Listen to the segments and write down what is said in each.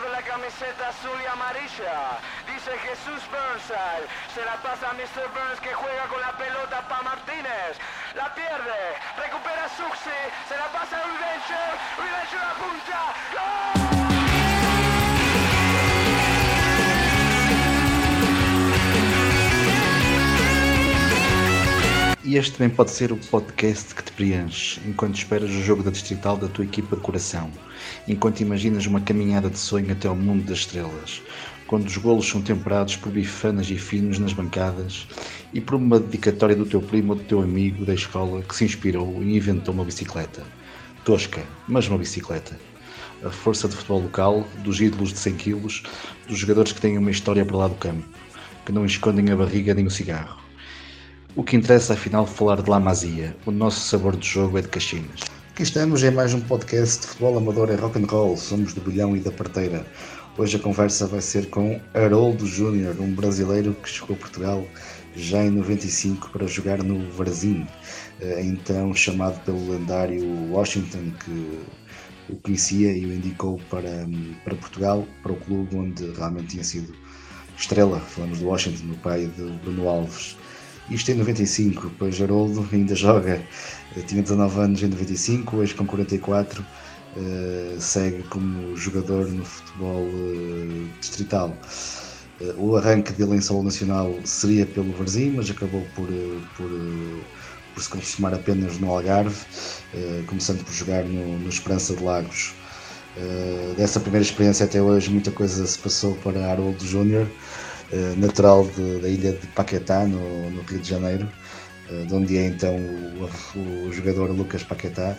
de la camiseta azul y amarilla. Dice Jesús Burnside. Se la pasa a Mr. Burns que juega con la pelota para Martínez. La pierde. Recupera Suxi. Se la pasa a Ulvencher. Ulvencher apunta. ¡Gol! E este também pode ser o podcast que te preenche enquanto esperas o jogo da distrital da tua equipa de coração, enquanto imaginas uma caminhada de sonho até ao mundo das estrelas, quando os golos são temperados por bifanas e finos nas bancadas e por uma dedicatória do teu primo ou do teu amigo da escola que se inspirou e inventou uma bicicleta. Tosca, mas uma bicicleta. A força de futebol local, dos ídolos de 100 kg, dos jogadores que têm uma história para lá do campo, que não escondem a barriga nem o cigarro o que interessa afinal falar de La Masia. O nosso sabor de jogo é de Caxinas. Aqui estamos em mais um podcast de futebol amador e rock and roll. Somos do Bilhão e da Parteira. Hoje a conversa vai ser com Haroldo Júnior, um brasileiro que chegou a Portugal já em 95 para jogar no Varzim, eh, então chamado pelo lendário Washington que o conhecia e o indicou para, para Portugal, para o clube onde realmente tinha sido estrela. Falamos do Washington, no pai de Bruno Alves. Isto em 95, pois Haroldo ainda joga, eh, tinha 19 anos em 95, hoje com 44, uh, segue como jogador no futebol uh, distrital. Uh, o arranque dele em solo nacional seria pelo Varzim, mas acabou por, por, por se consumar apenas no Algarve, começando por jogar no, no Esperança de Lagos. dessa primeira experiência até hoje muita coisa se passou para Haroldo Júnior. Eh, natural de, da ilha de Paquetá, no, no, Rio de Janeiro, uh, de onde é então o, o jogador Lucas Paquetá.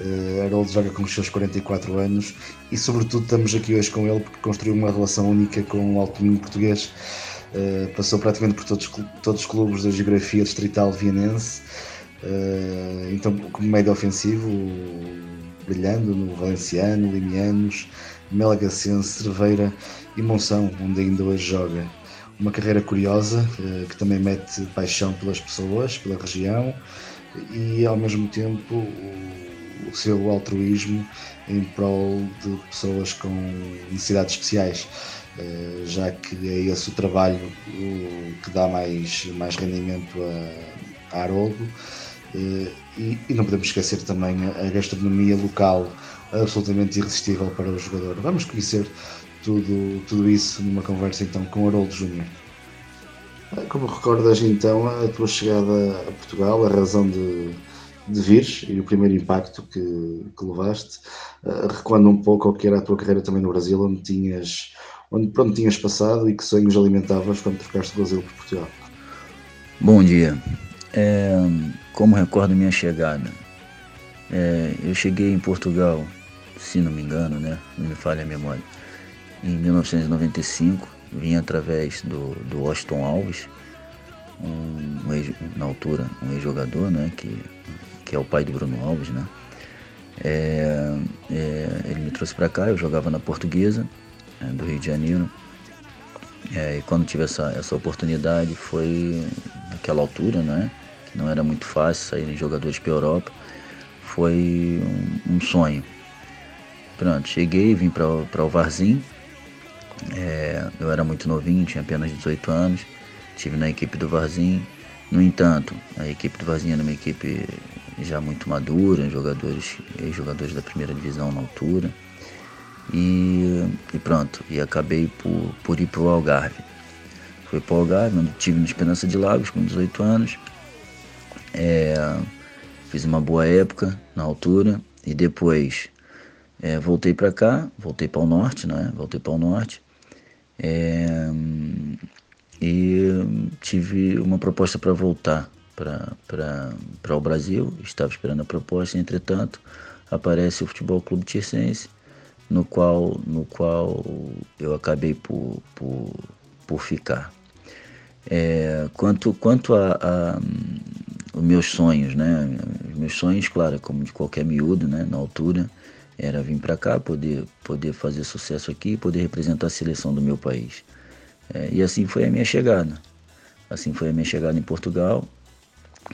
Uh, Haroldo joga com os seus 44 anos e, sobretudo, estamos aqui hoje com ele porque construiu uma relação única com o alto domínio português. Uh, passou praticamente por todos, todos os clubes da geografia distrital vienense. Uh, então, como médio ofensivo, brilhando no Valenciano, Limianos, Melgacense, Cerveira e Monção, onde ainda hoje joga. Uma carreira curiosa, que também mete paixão pelas pessoas, pela região e ao mesmo tempo o seu altruísmo em prol de pessoas com necessidades especiais, eh, já que é esse o trabalho que dá mais, mais rendimento a, a Haroldo. Eh, e, e não podemos esquecer também a gastronomia local absolutamente irresistível para o jogador. Vamos conhecer tudo, tudo isso numa conversa então com o Haroldo Júnior. Como recordas então a tua chegada a Portugal, a razão de, de vires e o primeiro impacto que, que levaste, uh, recuando um pouco ao que era a tua carreira também no Brasil, onde tinhas, onde, pronto tinhas passado e que sonhos alimentavas quando trocaste o Brasil por Portugal. Bom dia. É, como recordo minha chegada, é, eu cheguei em Portugal, se não me engano, né? Não me falha a memória em 1995, vim através do, do Washington Alves, um, ex, na altura um ex-jogador, né, que, que é o pai do Bruno Alves, né. É, é, ele me trouxe para cá, eu jogava na Portuguesa, é, do Rio de Janeiro, é, e quando tive essa, essa oportunidade foi naquela altura, né, que não era muito fácil sair jogadores para a Europa, foi um, um sonho. Pronto, cheguei, vim para o Varzim, é, eu era muito novinho, tinha apenas 18 anos, estive na equipe do Varzim. No entanto, a equipe do Varzim era uma equipe já muito madura, jogadores, jogadores da primeira divisão na altura. E, e pronto, e acabei por, por ir para o Algarve. Fui para o Algarve, onde tive na Esperança de Lagos com 18 anos. É, fiz uma boa época na altura e depois é, voltei para cá, voltei para o norte, né? Voltei para o norte é, e tive uma proposta para voltar para o Brasil, estava esperando a proposta, entretanto aparece o Futebol Clube Tirsense, no qual, no qual eu acabei por, por, por ficar. É, quanto quanto a, a, os meus sonhos, né? Os meus sonhos, claro, como de qualquer miúdo, né? Na altura, era vir para cá, poder, poder fazer sucesso aqui, poder representar a seleção do meu país. É, e assim foi a minha chegada. Assim foi a minha chegada em Portugal.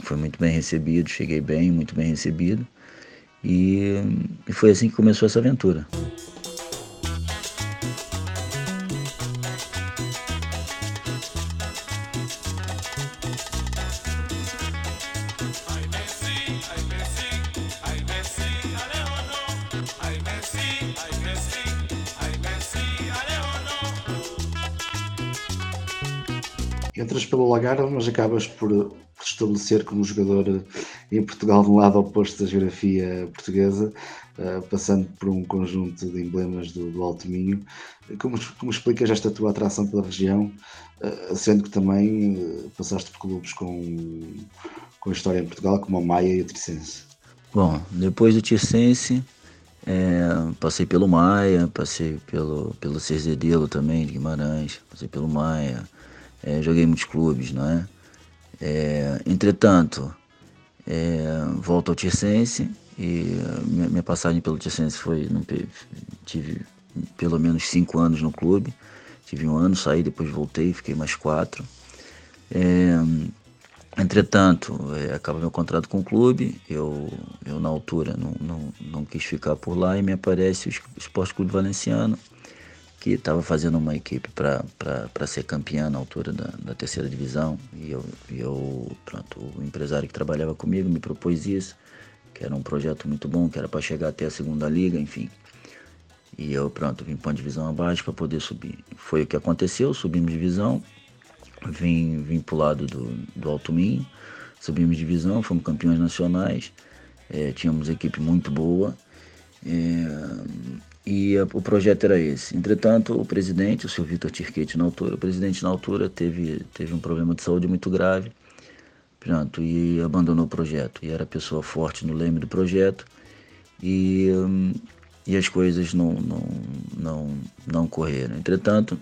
Foi muito bem recebido, cheguei bem, muito bem recebido. E, e foi assim que começou essa aventura. Entras pelo Lagarde, mas acabas por estabelecer como jogador em Portugal de um lado oposto da geografia portuguesa, uh, passando por um conjunto de emblemas do, do Alto Minho. Como, como explicas esta tua atração pela região, uh, sendo que também uh, passaste por clubes com, com história em Portugal, como a Maia e o Tricense? Bom, depois do Tircense, é, passei pelo Maia, passei pelo, pelo Cerzedelo também, de Guimarães, passei pelo Maia, é, joguei muitos clubes, não é? é entretanto, é, volto ao Tircense e minha, minha, passagem pelo Tircense foi, não, tive pelo menos cinco anos no clube, tive um ano, saí, depois voltei, fiquei mais quatro. É, Entretanto, é, acaba meu contrato com o clube, eu, eu na altura não, não, não quis ficar por lá e me aparece o Esporte Clube Valenciano, que estava fazendo uma equipe para ser campeã na altura da, da terceira divisão. E eu, eu, pronto, o empresário que trabalhava comigo me propôs isso, que era um projeto muito bom, que era para chegar até a segunda liga, enfim. E eu, pronto, vim para divisão abaixo para poder subir. Foi o que aconteceu, subimos divisão, vim, vim para o lado do, do Alto Minho, subimos divisão, fomos campeões nacionais, é, tínhamos equipe muito boa e a, o projeto era esse. Entretanto, o presidente, o senhor Vitor Tirquete, na altura, o presidente na altura teve, teve um problema de saúde muito grave pronto, e abandonou o projeto. E era pessoa forte no leme do projeto e, e as coisas não, não, não, não correram. Entretanto,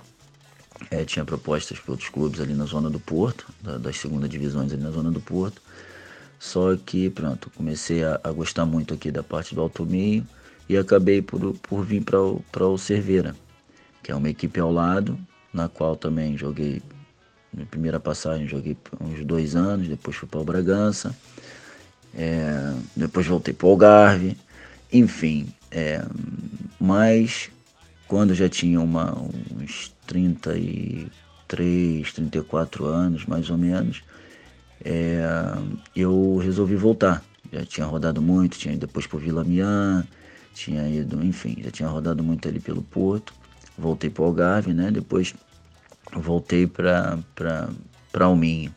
é, tinha propostas para outros clubes ali na zona do Porto, da, das segunda divisões ali na zona do Porto. Só que, pronto, comecei a, a gostar muito aqui da parte do Alto Meio e acabei por, por vir para o, o Cerveira, que é uma equipe ao lado, na qual também joguei, minha primeira passagem joguei uns dois anos, depois fui para o Bragança, é, depois voltei para o Algarve, enfim, é, mas quando já tinha uma, uns 33, 34 anos, mais ou menos, é, eu resolvi voltar. Já tinha rodado muito, tinha ido depois para Vila Mian, tinha ido, enfim, já tinha rodado muito ali pelo Porto. Voltei para o Algarve, né? Depois voltei para Alminho,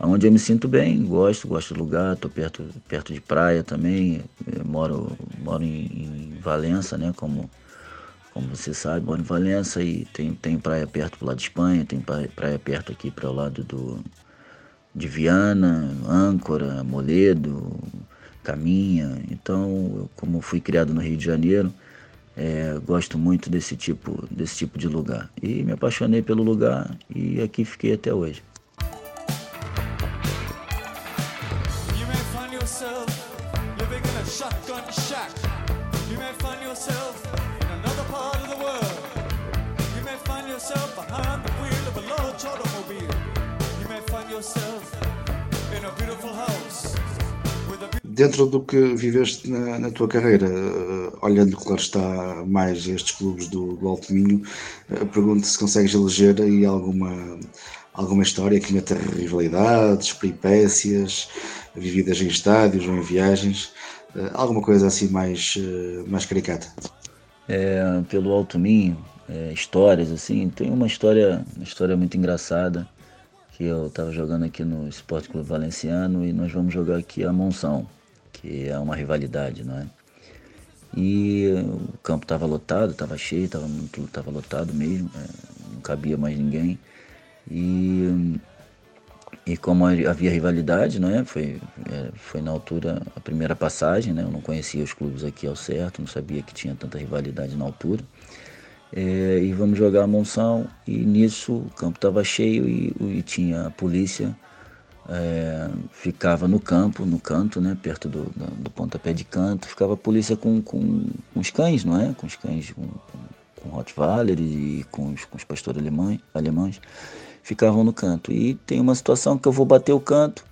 onde eu me sinto bem, gosto, gosto do lugar, estou perto, perto de praia também, moro, moro em, em Valença, né? Como como você sabe, moro em Valença e tem, tem praia perto pro lado de Espanha, tem praia perto aqui para o lado do, de Viana, Âncora, Moledo, Caminha. Então, como fui criado no Rio de Janeiro, é, gosto muito desse tipo, desse tipo de lugar. E me apaixonei pelo lugar e aqui fiquei até hoje. Dentro do que viveste na, na tua carreira, uh, olhando, claro está, mais estes clubes do, do Alto Minho, uh, pergunto se consegues eleger aí alguma, alguma história que meta rivalidades, peripécias, vividas em estádios ou em viagens, uh, alguma coisa assim mais, mais caricata. É, pelo Alto Minho, é, histórias assim, tem uma história, uma história muito engraçada que eu estava jogando aqui no Esporte Clube Valenciano e nós vamos jogar aqui a Monção que é uma rivalidade, não é? E o campo estava lotado, estava cheio, estava muito, tava lotado mesmo, é, não cabia mais ninguém. E, e como havia rivalidade, não é? Foi, é, foi na altura a primeira passagem, né? Eu não conhecia os clubes aqui ao certo, não sabia que tinha tanta rivalidade na altura. É, e vamos jogar a Monção e nisso o campo estava cheio e, e tinha a polícia é, ficava no campo, no canto, né, perto do, do, do, pontapé de canto, ficava a polícia com, com, com os cães, não é? Com os cães, com, com, com Rottweiler e com os, com os pastores alemães, alemães, ficavam no canto. E tem uma situação que eu vou bater o canto,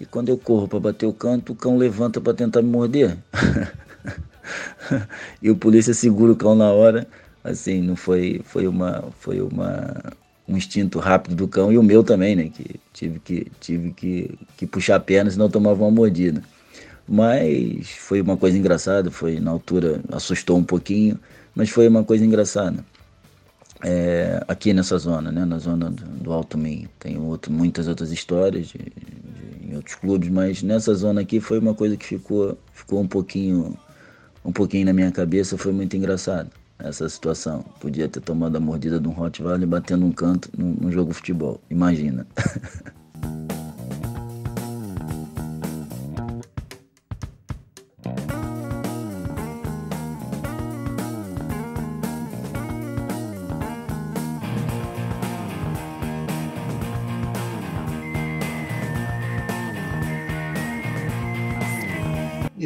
e quando eu corro para bater o canto, o cão levanta para tentar me morder. e o polícia segura o cão na hora, assim, não foi, foi uma, foi uma, um instinto rápido do cão e o meu também, né? Que tive que, tive que, que puxar a perna, senão tomava uma mordida. Mas foi uma coisa engraçada, foi na altura, assustou um pouquinho, mas foi uma coisa engraçada. é, aqui nessa zona, né, na zona do, do Alto Minho. Tem outro, muitas outras histórias de, de, em outros clubes, mas nessa zona aqui foi uma coisa que ficou, ficou um pouquinho, um pouquinho na minha cabeça, foi muito engraçado essa situação. Podia ter tomado a mordida de um Rottweiler batendo um canto num, num jogo de futebol, imagina.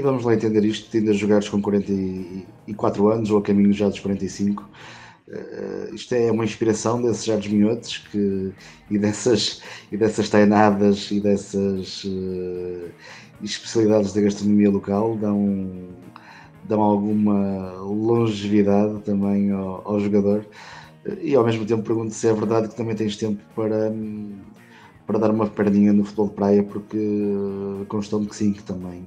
E vamos lá entender isto, ainda jogares com 44 anos ou a caminho já dos 45. Uh, isto é uma inspiração desses Jardim Minhotes que, e, dessas, e dessas tainadas e dessas uh, especialidades da gastronomia local dão, dão alguma longevidade também ao, ao jogador. Uh, e ao mesmo tempo pergunto se é verdade que também tens tempo para, para dar uma perninha no futebol de praia, porque constou-me que sim, que também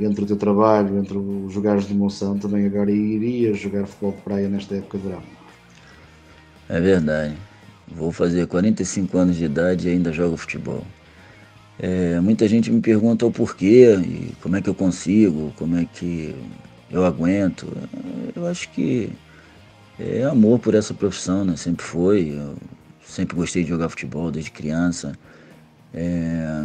entre o teu trabalho, entre os jogares de Monção, também agora irias jogar futebol de praia nesta época de verão. É verdade. Vou fazer 45 anos de idade e ainda jogo futebol. É, muita gente me pergunta o porquê e como é que eu consigo, como é que eu aguento. Eu acho que é amor por essa profissão, né? Sempre foi. Eu sempre gostei de jogar futebol desde criança. É,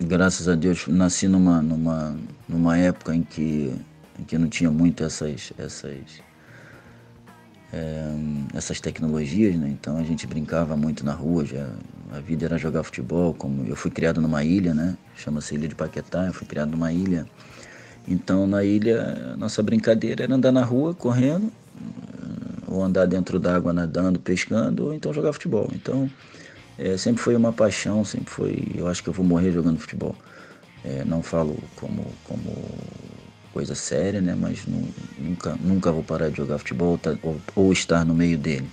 graças a Deus nasci numa, numa, numa época em que, em que não tinha muito essas, essas, é, essas tecnologias, né? então a gente brincava muito na rua, já, a vida era jogar futebol, como eu fui criado numa ilha, né? chama-se Ilha de Paquetá, eu fui criado numa ilha, então na ilha nossa brincadeira era andar na rua correndo, ou andar dentro d'água nadando, pescando, ou então jogar futebol, então é, sempre foi uma paixão, sempre foi. Eu acho que eu vou morrer jogando futebol. É, não falo como, como coisa séria, né? Mas nu, nunca, nunca vou parar de jogar futebol tá, ou, ou estar no meio dele.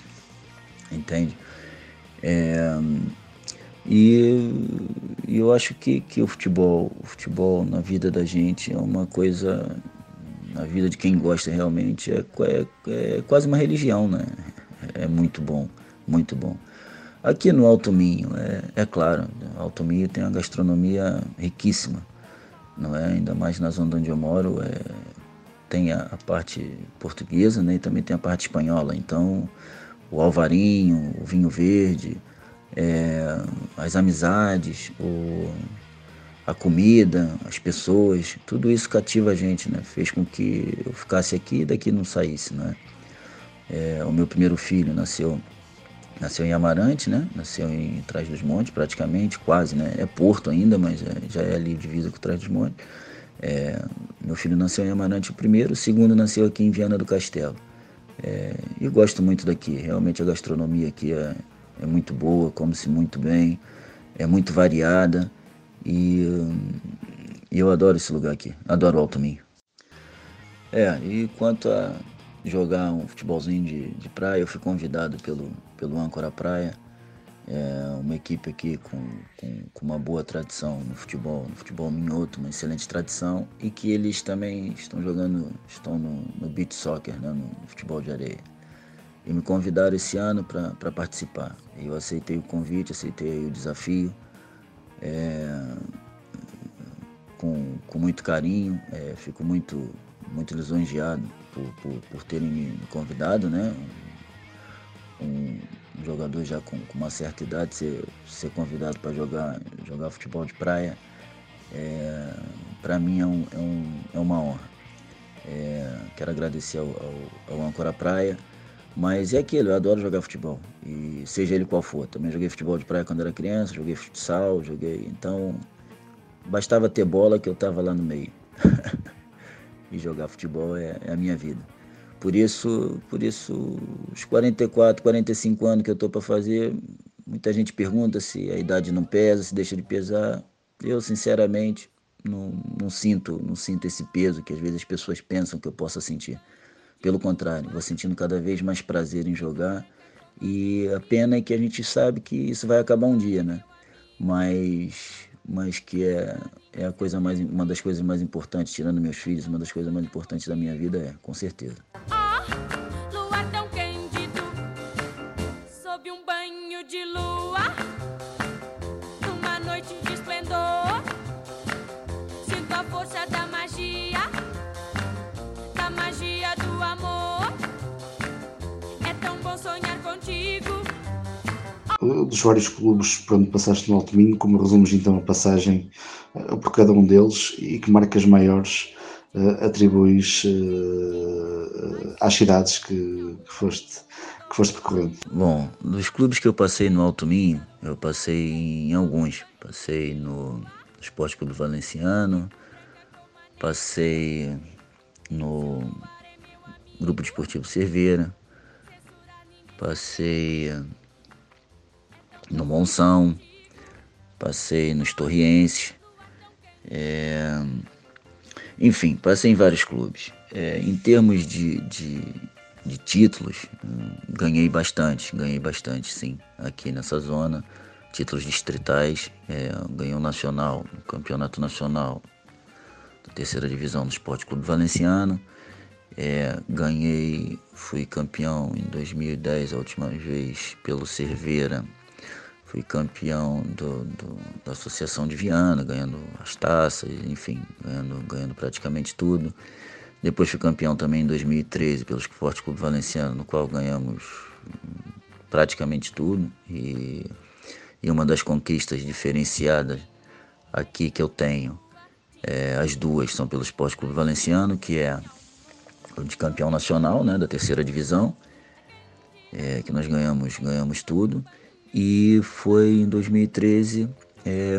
Entende? É, e, e, eu acho que, que o futebol, o futebol na vida da gente é uma coisa, na vida de quem gosta realmente, é, é, é quase uma religião, né? É muito bom, muito bom. Aqui no Alto Minho, é, é claro, Alto Minho tem uma gastronomia riquíssima, não é? Ainda mais na zona onde eu moro, é, tem a, a, parte portuguesa né? e também tem a parte espanhola. Então, o alvarinho, o vinho verde, é, as amizades, o, a comida, as pessoas, tudo isso cativa a gente, né? Fez com que eu ficasse aqui e daqui não saísse, né? É, o meu primeiro filho nasceu Nasceu em Amarante, né? Nasceu em Trás dos Montes, praticamente, quase, né? É Porto ainda, mas é, já é ali divisa com Trás dos Montes. É, meu filho nasceu em Amarante o primeiro, o segundo nasceu aqui em Viana do Castelo. É, e gosto muito daqui, realmente a gastronomia aqui é, é muito boa, come-se muito bem, é muito variada e, e, eu adoro esse lugar aqui, adoro o Alto Minho. É, e quanto a jogar um futebolzinho de, de praia, eu fui convidado pelo, pelo Âncora Praia, é uma equipe aqui com, com, com, uma boa tradição no futebol, no futebol minhoto, uma excelente tradição, e que eles também estão jogando, estão no, no beach soccer, né, no futebol de areia. E me convidaram esse ano para participar. Eu aceitei o convite, aceitei o desafio, é, com, com muito carinho, é, fico muito, muito lisonjeado por, por, por terem me convidado, né? um jogador já com, com uma certa idade ser, ser convidado para jogar, jogar futebol de praia, é, para mim é, um, é, um, é, uma honra. É, quero agradecer ao, ao, ao Ancora Praia, mas é aquilo, eu adoro jogar futebol, e seja ele qual for. Também joguei futebol de praia quando era criança, joguei futsal, joguei. Então, bastava ter bola que eu estava lá no meio. e jogar futebol é, é a minha vida. Por isso, por isso, os 44, 45 anos que eu estou para fazer, muita gente pergunta se a idade não pesa, se deixa de pesar. Eu, sinceramente, não, não sinto, não sinto esse peso que às vezes as pessoas pensam que eu possa sentir. Pelo contrário, vou sentindo cada vez mais prazer em jogar. E a pena é que a gente sabe que isso vai acabar um dia, né? Mas mas que é, é a coisa mais, uma das coisas mais importantes, tirando meus filhos, uma das coisas mais importantes da minha vida é, com certeza. Dos vários clubes por onde passaste no Alto Minho, como resumes então a passagem uh, por cada um deles e que marcas maiores uh, atribuis uh, às cidades que, que foste que foste percorrendo? Bom, dos clubes que eu passei no Alto Minho, eu passei em alguns. Passei no Esporte Clube Valenciano, passei no Grupo Desportivo Cerveira, passei no Monção, passei nos Torrienses, é... enfim, passei em vários clubes. É, em termos de, de de títulos, ganhei bastante, ganhei bastante sim, aqui nessa zona. Títulos distritais, é, ganhei um nacional, um campeonato nacional da terceira divisão do Esporte Clube Valenciano. É, ganhei, fui campeão em 2010, a última vez, pelo Cerveira. Fui campeão do, do, da Associação de Viana, ganhando as taças, enfim, ganhando, ganhando praticamente tudo. Depois fui campeão também em 2013 pelo Esporte Clube Valenciano, no qual ganhamos praticamente tudo. E, e uma das conquistas diferenciadas aqui que eu tenho, é, as duas são pelo Esporte Clube Valenciano, que é de campeão nacional né, da terceira divisão, é, que nós ganhamos, ganhamos tudo. E foi em 2013 é,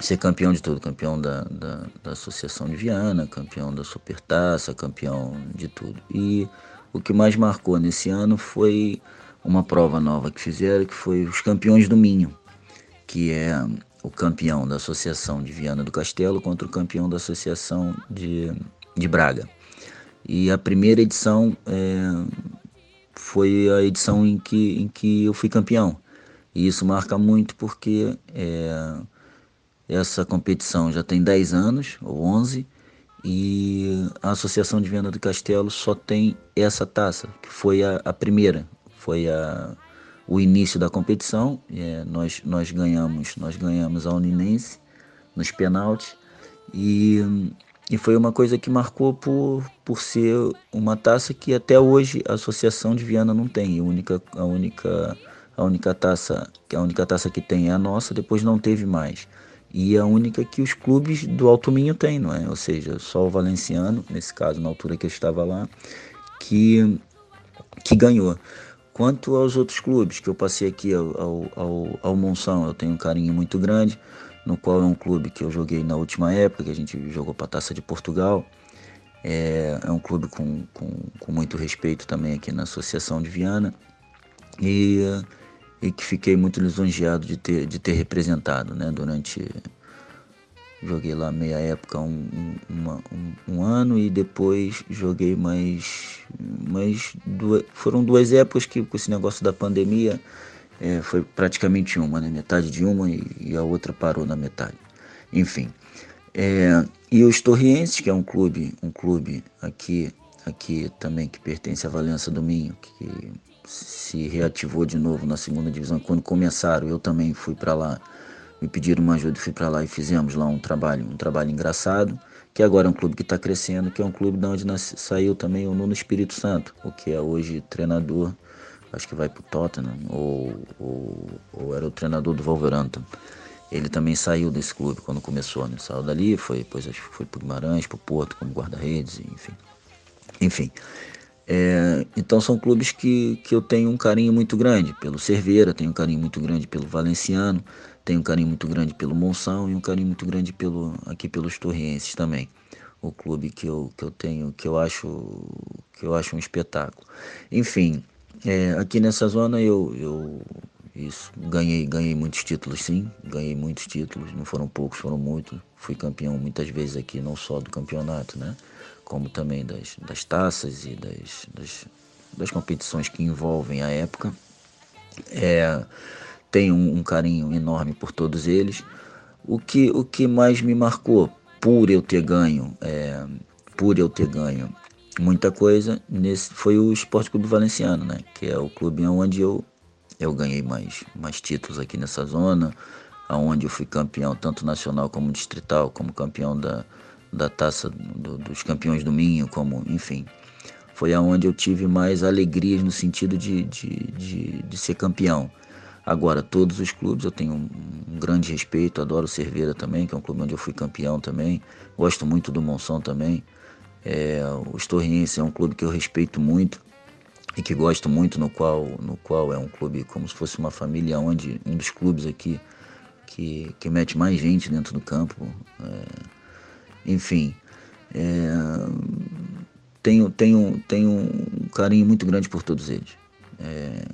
ser campeão de tudo, campeão da, da, da, Associação de Viana, campeão da Supertaça, campeão de tudo. E o que mais marcou nesse ano foi uma prova nova que fizeram, que foi os campeões do Minho, que é o campeão da Associação de Viana do Castelo contra o campeão da Associação de, de Braga. E a primeira edição é, foi a edição em que, em que eu fui campeão. E isso marca muito porque é, essa competição já tem 10 anos, ou 11, e a Associação de Venda do Castelo só tem essa taça, que foi a, a primeira, foi a, o início da competição. É, nós, nós ganhamos nós ganhamos a Uninense nos penaltis e, e foi uma coisa que marcou por, por ser uma taça que até hoje a Associação de Viana não tem. A única, a única, a única taça a única taça que tem é a nossa, depois não teve mais e a única que os clubes do Alto Minho têm, não é? Ou seja, só o Valenciano, nesse caso, na altura que eu estava lá, que, que ganhou. Quanto aos outros clubes que eu passei aqui ao, ao, ao Monção, eu tenho um carinho muito grande, no qual é um clube que eu joguei na última época, que a gente jogou para a Taça de Portugal. É, é um clube com, com, com muito respeito também aqui na Associação de Viana. E e que fiquei muito lisonjeado de ter, de ter representado, né? Durante joguei lá meia época um, uma, um, um, ano e depois joguei mais mais duas, foram duas épocas que com esse negócio da pandemia é, foi praticamente uma né? metade de uma e, e, a outra parou na metade enfim é, e os Torrienses que é um clube um clube aqui aqui também que pertence à Valença do Minho que se reativou de novo na segunda divisão. Quando começaram, eu também fui para lá, me pediram uma ajuda, fui para lá e fizemos lá um trabalho, um trabalho engraçado, que agora é um clube que está crescendo, que é um clube de onde saiu também o Nuno Espírito Santo, o que é hoje treinador, acho que vai para o Tottenham, ou, ou, ou, era o treinador do Wolverhampton. Ele também saiu desse clube quando começou, né? Saiu dali, foi, depois acho que foi para Guimarães, para o Porto como guarda-redes, enfim. Enfim, é, então são clubes que, que eu tenho um carinho muito grande pelo Cerveira, tenho um carinho muito grande pelo Valenciano, tenho um carinho muito grande pelo Monção e um carinho muito grande pelo aqui pelos Torrienses também. O clube que eu, que eu tenho, que eu acho que eu acho um espetáculo. Enfim, é, aqui nessa zona eu, eu isso, ganhei, ganhei muitos títulos sim, ganhei muitos títulos, não foram poucos, foram muitos. Fui campeão muitas vezes aqui, não só do campeonato, né? como também das, das taças e das, das, das competições que envolvem a época. É, tenho um, um, carinho enorme por todos eles. O que, o que mais me marcou por eu ter ganho, é, por eu ter ganho muita coisa, nesse foi o Esporte Clube Valenciano, né? que é o clube onde eu eu ganhei mais, mais títulos aqui nessa zona, aonde eu fui campeão tanto nacional como distrital, como campeão da, da taça do, dos campeões do Minho, como enfim. Foi aonde eu tive mais alegrias no sentido de, de, de, de ser campeão. Agora, todos os clubes eu tenho um, um grande respeito, adoro o Cerveira também, que é um clube onde eu fui campeão também. Gosto muito do Monção também. É, o Estorriense é um clube que eu respeito muito e que gosto muito, no qual, no qual é um clube como se fosse uma família, onde um dos clubes aqui que, que mete mais gente dentro do campo. É, enfim, é, tenho, tenho, tenho um carinho muito grande por todos eles. É,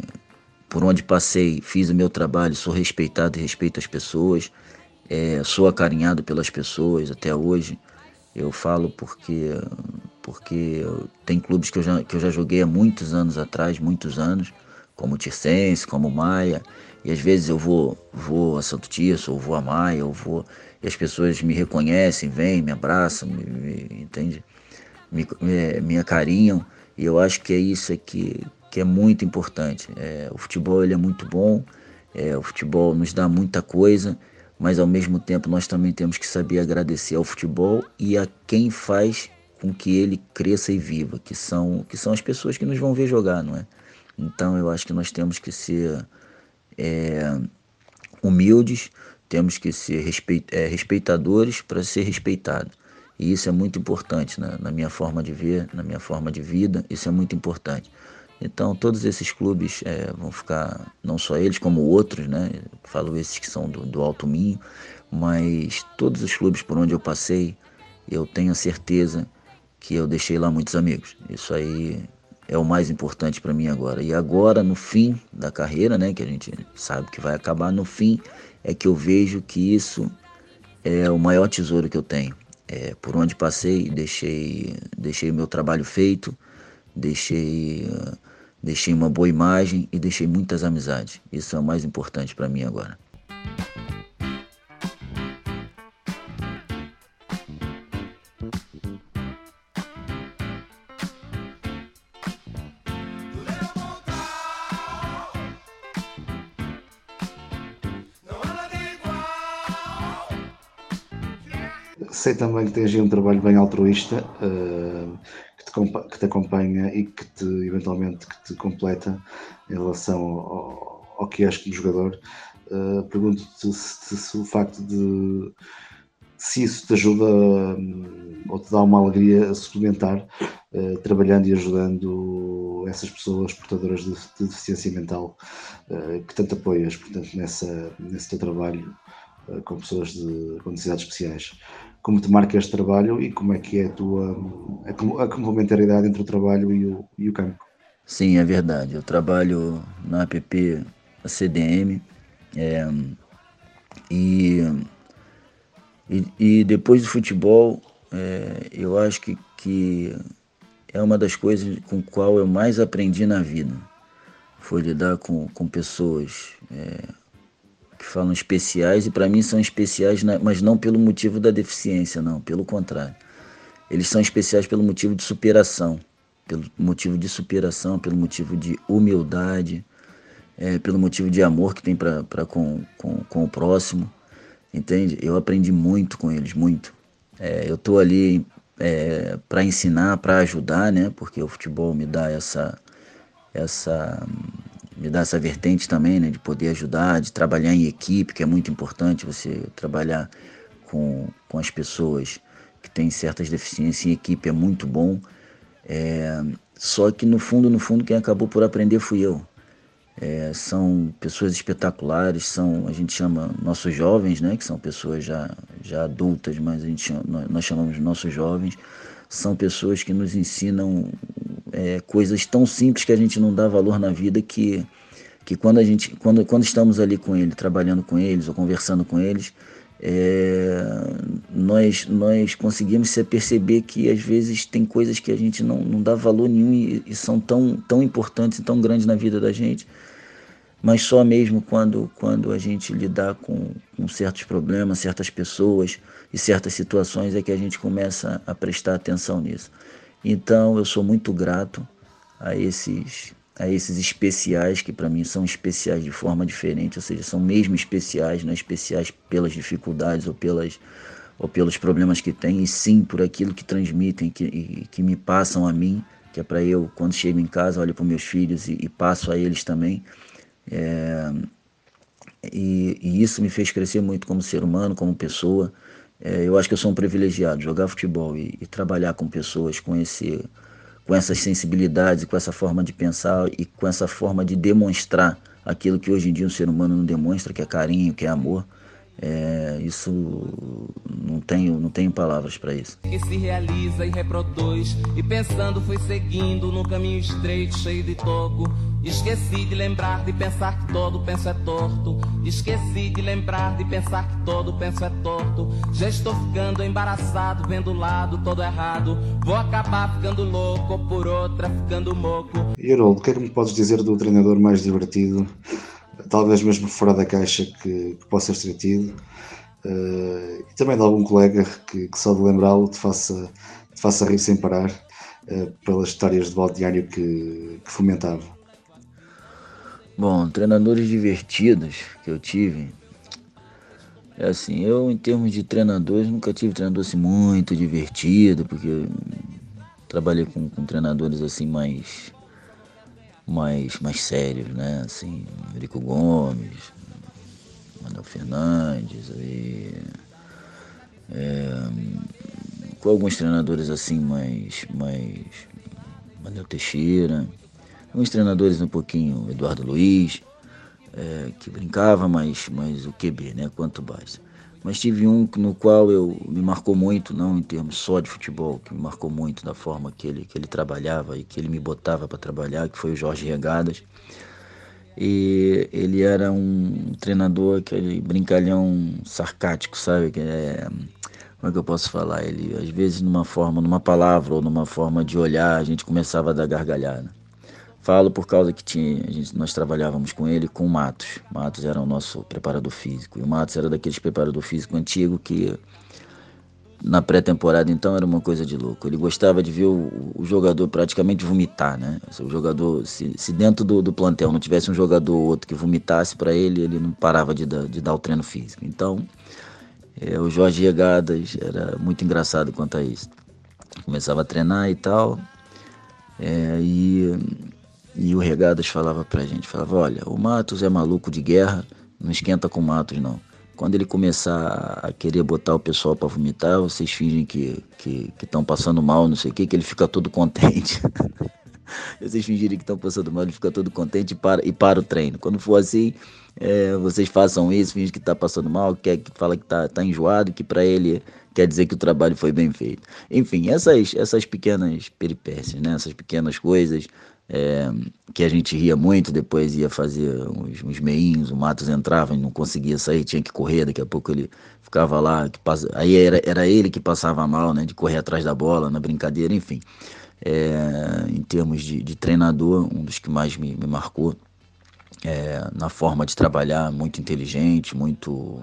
por onde passei, fiz o meu trabalho, sou respeitado e respeito as pessoas, é, sou acarinhado pelas pessoas até hoje. Eu falo porque porque tem clubes que eu, já, que eu já joguei há muitos anos atrás, muitos anos, como o Tirsense, como o Maia, e às vezes eu vou, vou a Santo Tirso, ou vou a Maia, ou vou, e as pessoas me reconhecem, vêm, me abraçam, me, me, entende? Me, me, me acarinham, e eu acho que é isso aqui que é muito importante. É, o futebol ele é muito bom, é, o futebol nos dá muita coisa, mas ao mesmo tempo nós também temos que saber agradecer ao futebol e a quem faz com que ele cresça e viva, que são, que são as pessoas que nos vão ver jogar, não é? Então eu acho que nós temos que ser é, humildes, temos que ser respeit, é, respeitadores para ser respeitado. E isso é muito importante né? na minha forma de ver, na minha forma de vida, isso é muito importante. Então, todos esses clubes é, vão ficar, não só eles, como outros, né? Falo esses que são do, do Alto Minho, mas todos os clubes por onde eu passei, eu tenho certeza que eu deixei lá muitos amigos. Isso aí é o mais importante para mim agora. E agora, no fim da carreira, né, que a gente sabe que vai acabar no fim, é que eu vejo que isso é o maior tesouro que eu tenho. É, por onde passei, deixei, deixei meu trabalho feito, deixei uh, Deixei uma boa imagem e deixei muitas amizades. Isso é o mais importante para mim agora. Sei também que tens um trabalho bem altruísta. Uh que te acompanha e que te eventualmente que te completa em relação ao, ao que és como jogador. Uh, Pergunto-te se, se, o facto de se isso te ajuda um, ou te dá uma alegria suplementar uh, trabalhando e ajudando essas pessoas portadoras de, de deficiência mental uh, que tanto apoias, portanto, nessa, nesse teu trabalho com pessoas de, com necessidades especiais como te marca este trabalho e como é que é a tua a, complementariedade entre o trabalho e o, e o campo. Sim, é verdade. Eu trabalho na app a CDM é, e, e, e, depois do futebol é, eu acho que, que é uma das coisas com qual eu mais aprendi na vida. Foi lidar com, com pessoas é, que falam especiais e para mim são especiais, mas não pelo motivo da deficiência, não, pelo contrário. Eles são especiais pelo motivo de superação, pelo motivo de superação, pelo motivo de humildade, é, pelo motivo de amor que tem para com, com, com o próximo, entende? Eu aprendi muito com eles, muito. É, eu estou ali é, para ensinar, para ajudar, né? Porque o futebol me dá essa essa me dá essa vertente também, né, de poder ajudar, de trabalhar em equipe, que é muito importante você trabalhar com, com as pessoas que têm certas deficiências em equipe é muito bom. É, só que no fundo, no fundo, quem acabou por aprender fui eu. É, são pessoas espetaculares, são a gente chama nossos jovens, né, que são pessoas já, já adultas, mas a gente nós chamamos nossos jovens, são pessoas que nos ensinam é, coisas tão simples que a gente não dá valor na vida que, que quando a gente quando, quando estamos ali com ele, trabalhando com eles ou conversando com eles, é, nós, nós conseguimos se perceber que às vezes tem coisas que a gente não, não dá valor nenhum e, e são tão, tão importantes e tão grandes na vida da gente, mas só mesmo quando, quando a gente lidar com, com certos problemas, certas pessoas e certas situações é que a gente começa a prestar atenção nisso. Então eu sou muito grato a esses a esses especiais que para mim são especiais de forma diferente, ou seja, são mesmo especiais, não é especiais pelas dificuldades ou pelas ou pelos problemas que têm, e sim por aquilo que transmitem, que, que me passam a mim, que é para eu, quando chego em casa, olho para meus filhos e, e, passo a eles também. É, e, e, isso me fez crescer muito como ser humano, como pessoa. É, eu acho que eu sou um privilegiado, jogar futebol e, e trabalhar com pessoas com esse com essas sensibilidades, com essa forma de pensar e com essa forma de demonstrar aquilo que hoje em dia um ser humano não demonstra, que é carinho, que é amor. É, isso não tenho, não tenho palavras para isso. Que se realiza e reproduz, e pensando fui seguindo num caminho estreito, cheio de toco. Esqueci de lembrar de pensar que todo penso é torto. Esqueci de lembrar de pensar que todo penso é torto. Já estou ficando embaraçado, vendo o lado todo errado. Vou acabar ficando louco, ou por outra ficando moco. E Haroldo, o que é que me podes dizer do treinador mais divertido talvez mesmo fora da caixa que, que possas ter tido, uh, e também de algum colega que, que só de lembrá-lo te faça, te faça rir sem parar uh, pelas histórias de baldeário que, que fomentava. Bom, treinadores divertidos que eu tive. É assim, eu em termos de treinadores nunca tive treinador assim muito divertido, porque trabalhei com, com treinadores assim mais mais, mais sérios, né? Assim, Eurico Gomes, Manuel Fernandes, aí, é, com alguns treinadores assim mais, mais Manuel Teixeira, alguns treinadores um pouquinho, Eduardo Luiz, é, que brincava, mas, mas o QB, né? Quanto basta. Mas tive um no qual eu me marcou muito, não em termos só de futebol, que me marcou muito da forma que ele, que ele trabalhava e que ele me botava para trabalhar, que foi o Jorge Regadas. E ele era um treinador, aquele brincalhão sarcástico, sabe? Que é, como é que eu posso falar? Ele, às vezes, numa forma, numa palavra ou numa forma de olhar, a gente começava a dar gargalhada. Falo por causa que tinha, gente, nós trabalhávamos com ele com o Matos. Matos era o nosso preparador físico. E o Matos era daqueles preparador físico antigo que na pré-temporada então era uma coisa de louco. Ele gostava de ver o, o jogador praticamente vomitar, né? O jogador, se, se dentro do, do, plantel não tivesse um jogador ou outro que vomitasse para ele, ele não parava de dar, de dar o treino físico. Então, é, o Jorge Regadas era muito engraçado quanto a isso. Começava a treinar e tal. É, e e o Regadas falava pra gente, falava, olha, o Matos é maluco de guerra, não esquenta com o Matos não. Quando ele começar a querer botar o pessoal para vomitar, vocês fingem que estão passando mal, não sei o que, que ele fica todo contente. vocês fingirem que estão passando mal, ele fica todo contente e para, e para o treino. Quando for assim, é, vocês façam isso, fingem que está passando mal, quer que fala que está tá enjoado, que para ele quer dizer que o trabalho foi bem feito. Enfim, essas, essas pequenas peripécias, né? essas pequenas coisas é, que a gente ria muito, depois ia fazer uns, uns meinhos, o Matos entrava e não conseguia sair, tinha que correr, daqui a pouco ele ficava lá, passa, aí era, era ele que passava mal, né, de correr atrás da bola, na brincadeira, enfim. É, em termos de, de, treinador, um dos que mais me, me marcou, é, na forma de trabalhar, muito inteligente, muito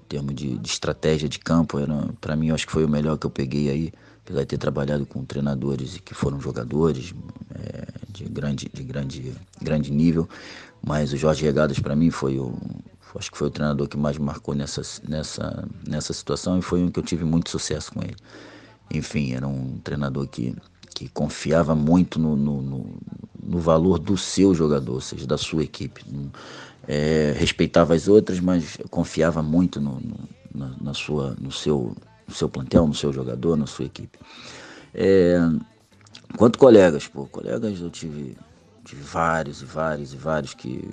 em termos de, de estratégia de campo, para mim acho que foi o melhor que eu peguei aí, apesar de ter trabalhado com treinadores que foram jogadores, é, de grande, de grande, grande nível, mas o Jorge Regadas para mim foi o acho que foi o treinador que mais marcou nessa, nessa, nessa situação e foi um que eu tive muito sucesso com ele. Enfim, era um treinador que, que confiava muito no, no, no, no valor do seu jogador, ou seja, da sua equipe. É, respeitava as outras, mas confiava muito no, na, na, sua, no, seu, no seu plantel, no seu jogador, na sua equipe. É, Quanto colegas, pô, colegas eu tive, tive vários e vários e vários que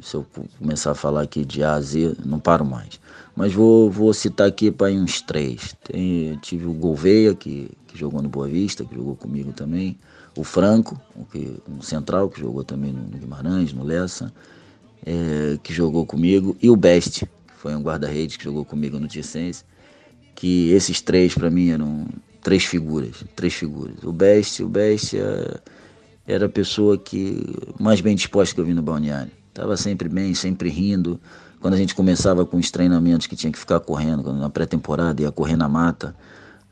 se eu começar a falar aqui de A a Z, não paro mais. Mas vou, vou citar aqui para uns três. Tem, tive o Gouveia, que, que jogou no Boa Vista, que jogou comigo também. O Franco, que, um central, que jogou também no, no Guimarães, no Lessa, é, que jogou comigo. E o Best, que foi um guarda-redes que jogou comigo no Ticense. Que esses três, para mim, eram três figuras, três figuras. O Best, o Best é, era a pessoa que mais bem disposta que eu vi no balneário. Tava sempre bem, sempre rindo. Quando a gente começava com os treinamentos que tinha que ficar correndo, na pré-temporada ia correr na mata,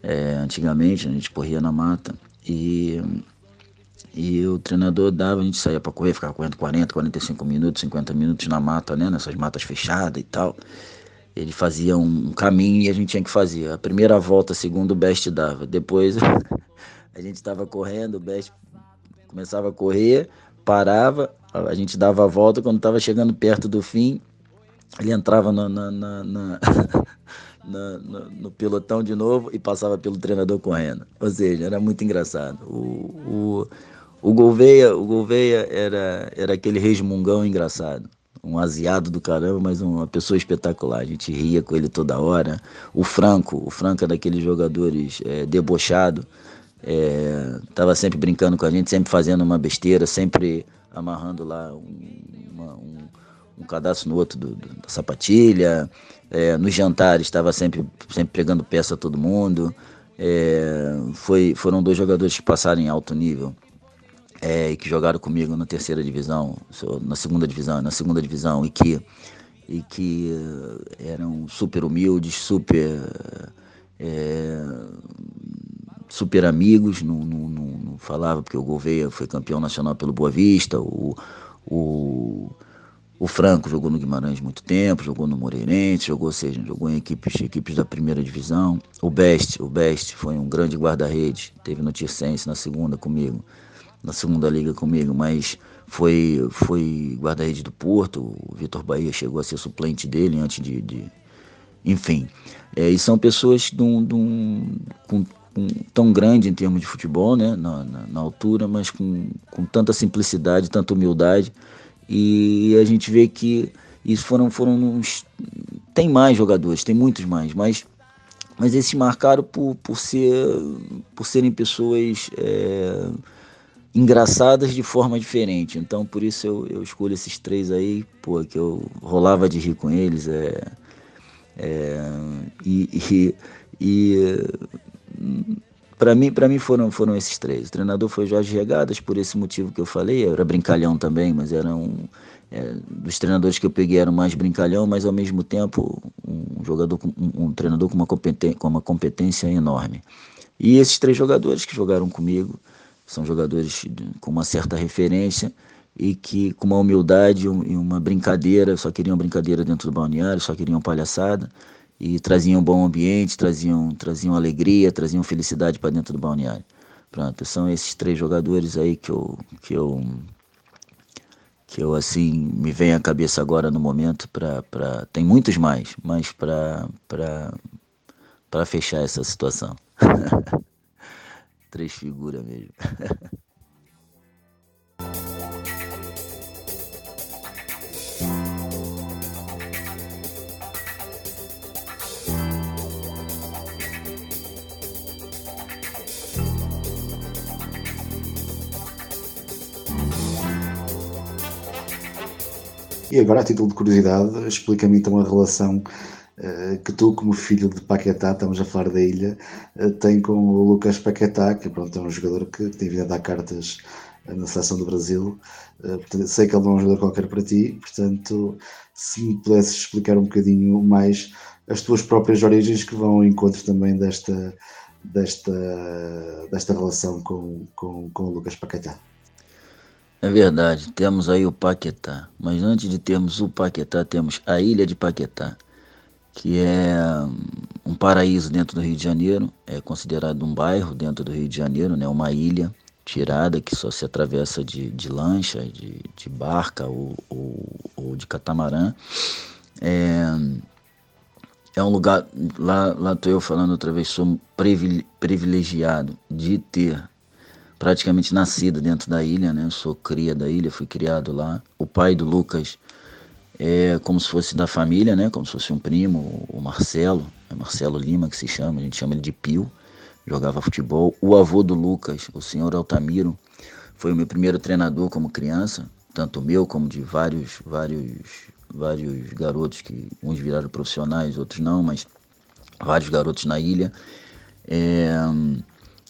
é, antigamente a gente corria na mata e E o treinador dava, a gente saía para correr, ficava correndo 40, 45 minutos, 50 minutos na mata, né? Nessas matas fechadas e tal. Ele fazia um caminho e a gente tinha que fazer. A primeira volta, segundo o Best dava. Depois a gente estava correndo, o Best começava a correr, parava, a gente dava a volta. Quando estava chegando perto do fim, ele entrava na, na, na, na no, no, pelotão de novo e passava pelo treinador correndo. Ou seja, era muito engraçado. O, o, o Gouveia, o Gouveia era, era aquele resmungão engraçado. Um asiado do caramba, mas uma pessoa espetacular. A gente ria com ele toda hora. O Franco, o Franco é daqueles jogadores é, debochado. É, tava sempre brincando com a gente, sempre fazendo uma besteira, sempre amarrando lá um, uma, um, um cadastro no outro do, do, da sapatilha, é, nos jantares estava sempre, sempre pegando peça a todo mundo. É, foi, foram dois jogadores que passaram em alto nível é, e que jogaram comigo na terceira divisão, na segunda divisão, na segunda divisão e que e que é, eram super humildes, super é, super amigos, não, não, não, não, falava porque o Gouveia foi campeão nacional pelo Boa Vista, o, o o Franco jogou no Guimarães muito tempo, jogou no Moreirense, jogou, seja, jogou em equipes, equipes da primeira divisão. O Best, o Best foi um grande guarda-rede, teve no Tirsense na segunda comigo, na segunda liga comigo, mas foi, foi guarda-rede do Porto. O Vitor Bahia chegou a ser suplente dele antes de. de enfim. É, e são pessoas de um, de um, com, com, tão grande em termos de futebol, né, na, na, na altura, mas com, com tanta simplicidade, tanta humildade e a gente vê que isso foram, foram uns. Tem mais jogadores, tem muitos mais, mas, mas esses marcaram por, por, ser, por serem pessoas é, engraçadas de forma diferente. Então por isso eu, eu escolho esses três aí, pô, que eu rolava de rir com eles. É, é, e, e, e para mim, para mim foram, foram esses três. O treinador foi Jorge Regadas, por esse motivo que eu falei. Era brincalhão também, mas era um. É, dos treinadores que eu peguei era mais brincalhão, mas ao mesmo tempo um jogador, um, um treinador com uma, competência, com uma competência enorme. E esses três jogadores que jogaram comigo são jogadores com uma certa referência e que com uma humildade e uma brincadeira, só queriam brincadeira dentro do balneário, só queriam palhaçada e traziam bom ambiente, traziam, traziam alegria, traziam felicidade para dentro do balneário. Pronto, são esses três jogadores aí que eu que eu que eu assim me vem à cabeça agora no momento para para tem muitos mais, mas para para para fechar essa situação. três figuras mesmo. E agora, a título de curiosidade, explica-me então a relação que tu, como filho de Paquetá, estamos a falar da ilha, uh, tem com o Lucas Paquetá, que pronto, é um jogador que tem vindo a dar cartas eh, na seleção do Brasil. Sei que ele não é um jogador qualquer para ti, portanto, se me pudesses explicar um bocadinho mais as tuas próprias origens que vão ao encontro também desta, desta, desta relação com, com, com o Lucas Paquetá. É verdade, temos aí o Paquetá, mas antes de termos o Paquetá, temos a Ilha de Paquetá, que é um paraíso dentro do Rio de Janeiro, é considerado um bairro dentro do Rio de Janeiro, né? uma ilha tirada que só se atravessa de, de lancha, de, de barca ou, ou, ou, de catamarã. É, é um lugar, lá, lá estou eu falando outra vez, sou privilegiado de ter praticamente nascido dentro da ilha, né? Eu sou cria da ilha, fui criado lá. O pai do Lucas é como se fosse da família, né? Como se fosse um primo, o Marcelo, é Marcelo Lima que se chama, a gente chama ele de Pio, jogava futebol. O avô do Lucas, o senhor Altamiro, foi o meu primeiro treinador como criança, tanto meu como de vários, vários, vários garotos que uns viraram profissionais, outros não, mas vários garotos na ilha. É,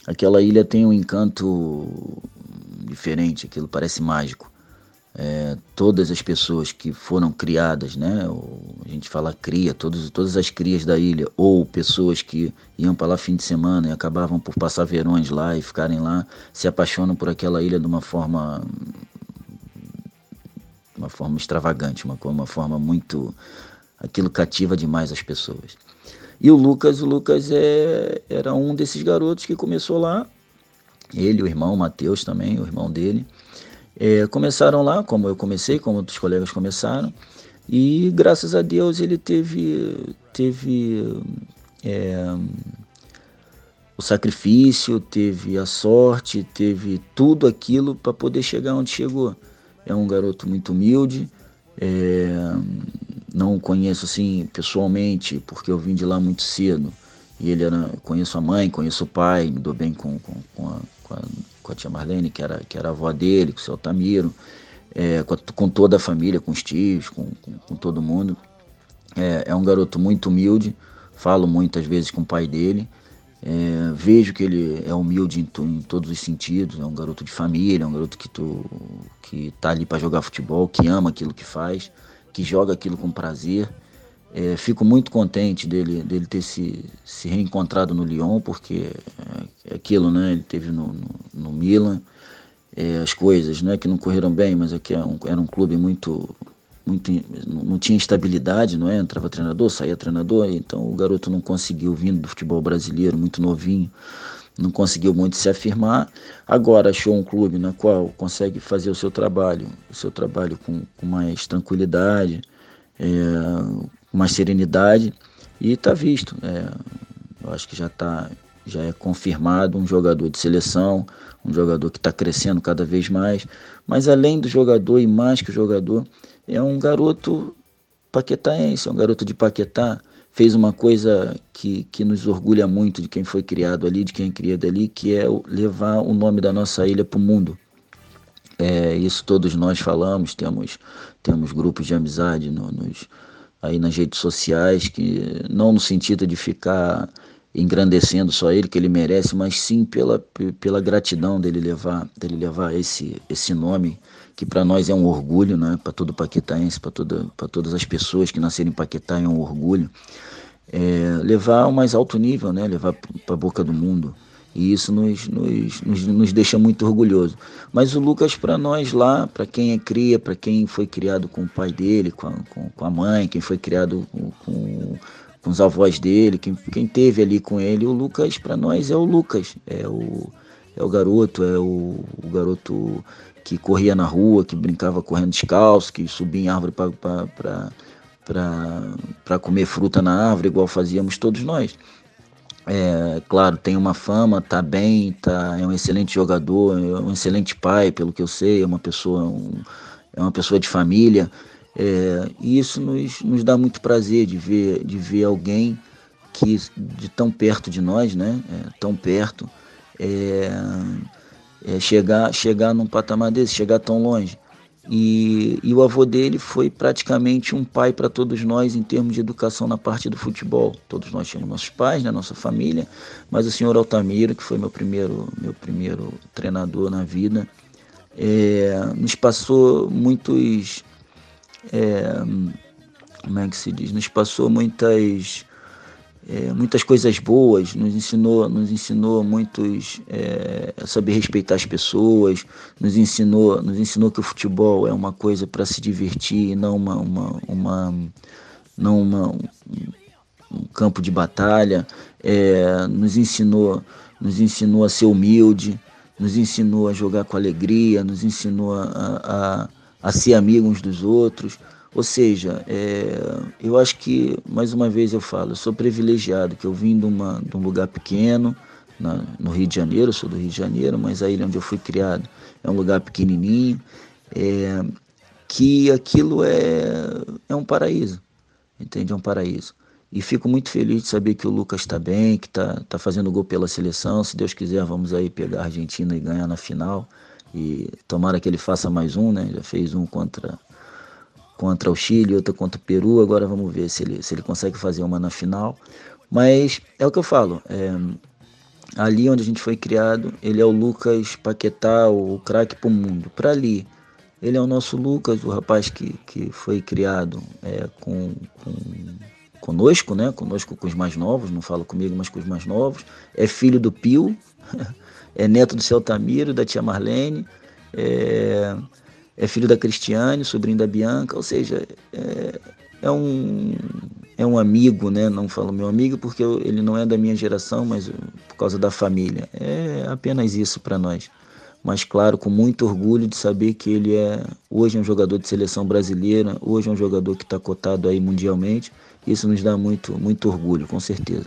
Aquela ilha tem um encanto diferente, aquilo parece mágico. É, todas as pessoas que foram criadas, né? a gente fala cria, todos, todas as crias da ilha, ou pessoas que iam para lá fim de semana e acabavam por passar verões lá e ficarem lá, se apaixonam por aquela ilha de uma forma uma forma extravagante, uma, uma forma muito aquilo cativa demais as pessoas. E o Lucas, o Lucas é, era um desses garotos que começou lá, ele, o irmão, o Matheus também, o irmão dele, é, começaram lá, como eu comecei, como outros colegas começaram, e graças a Deus ele teve, teve é, o sacrifício, teve a sorte, teve tudo aquilo para poder chegar onde chegou. É um garoto muito humilde, é, não o conheço assim pessoalmente, porque eu vim de lá muito cedo. E ele era, conheço a mãe, conheço o pai, me dou bem com, com, com, a, com, a, com a tia Marlene, que era, que era a avó dele, com o seu Altamiro, é, com, com, toda a família, com os tios, com, com, com todo mundo. É, é, um garoto muito humilde, falo muitas vezes com o pai dele. É, vejo que ele é humilde em, em, todos os sentidos, é um garoto de família, é um garoto que, tu, que tá ali para jogar futebol, que ama aquilo que faz, que joga aquilo com prazer. É, fico muito contente dele, dele ter se, se reencontrado no Lyon, porque é, é aquilo, né? Ele teve no, no, no Milan, é, as coisas, né? Que não correram bem, mas aqui é um, era um clube muito, muito, não tinha estabilidade, não é? Entrava treinador, saía treinador, então o garoto não conseguiu vindo do futebol brasileiro, muito novinho, não conseguiu muito se afirmar. Agora achou um clube na qual consegue fazer o seu trabalho, o seu trabalho com, com mais tranquilidade, é, mais serenidade e está visto. É, eu acho que já está já é confirmado um jogador de seleção, um jogador que está crescendo cada vez mais. Mas além do jogador e mais que o jogador, é um garoto paquetaense, é um garoto de Paquetá. Fez uma coisa que, que nos orgulha muito de quem foi criado ali, de quem é criado ali, que é levar o nome da nossa ilha para o mundo. É, isso todos nós falamos, temos, temos grupos de amizade no, nos, aí nas redes sociais, que não no sentido de ficar engrandecendo só ele que ele merece, mas sim pela, pela gratidão dele levar, dele levar esse, esse nome que para nós é um orgulho, né? Para todo paquetaense, para toda, para todas as pessoas que nasceram em Paquetá é um orgulho. É, levar ao mais alto nível, né? Levar para a boca do mundo. E isso nos, nos, nos, nos deixa muito orgulhoso. Mas o Lucas, para nós lá, para quem é cria, para quem foi criado com o pai dele, com a, com, com a mãe, quem foi criado com, com, os avós dele, quem, quem teve ali com ele, o Lucas, para nós, é o Lucas. É o, é o garoto, é o, o garoto que corria na rua, que brincava correndo descalço, que subia em árvore para comer fruta na árvore, igual fazíamos todos nós. É, claro, tem uma fama, tá bem, tá, é um excelente jogador, é um excelente pai, pelo que eu sei, é uma pessoa, um, é uma pessoa de família. É, e isso nos, nos dá muito prazer de ver, de ver alguém que de tão perto de nós, né? É, tão perto, é, é, chegar, chegar num patamar desse, chegar tão longe. E, e, o avô dele foi praticamente um pai para todos nós em termos de educação na parte do futebol. Todos nós tínhamos nossos pais, né, nossa família, mas o senhor Altamiro, que foi meu primeiro, meu primeiro treinador na vida, é, nos passou muitos. É, como é que se diz? Nos passou muitas é, muitas coisas boas, nos ensinou, nos ensinou muitos é, a saber respeitar as pessoas, nos ensinou, nos ensinou que o futebol é uma coisa para se divertir e não uma, uma, uma não uma, um, um campo de batalha, é, nos ensinou, nos ensinou a ser humilde, nos ensinou a jogar com alegria, nos ensinou a, a, a ser amigo uns dos outros. Ou seja, é, eu acho que, mais uma vez eu falo, eu sou privilegiado, que eu vim de, uma, de um lugar pequeno, na, no Rio de Janeiro, eu sou do Rio de Janeiro, mas a ilha onde eu fui criado é um lugar pequenininho, é, que aquilo é, é um paraíso, entende? É um paraíso. E fico muito feliz de saber que o Lucas está bem, que está tá fazendo gol pela seleção. Se Deus quiser, vamos aí pegar a Argentina e ganhar na final. E tomara que ele faça mais um, né? Já fez um contra contra o Chile, outra contra o Peru. Agora vamos ver se ele, se ele consegue fazer uma na final. Mas é o que eu falo. É, ali onde a gente foi criado, ele é o Lucas Paquetá, o craque para o mundo. Para ali, ele é o nosso Lucas, o rapaz que, que foi criado é, com, com conosco, né? Conosco com os mais novos, não falo comigo, mas com os mais novos. É filho do Pio, é neto do Celtamiro, da tia Marlene, é, é, filho da Cristiane, sobrinho da Bianca, ou seja, é, é, um, é um amigo, né? Não falo meu amigo porque eu, ele não é da minha geração, mas por causa da família. É apenas isso para nós. Mas claro, com muito orgulho de saber que ele é hoje é um jogador de seleção brasileira, hoje é um jogador que está cotado aí mundialmente isso nos dá muito, muito orgulho, com certeza.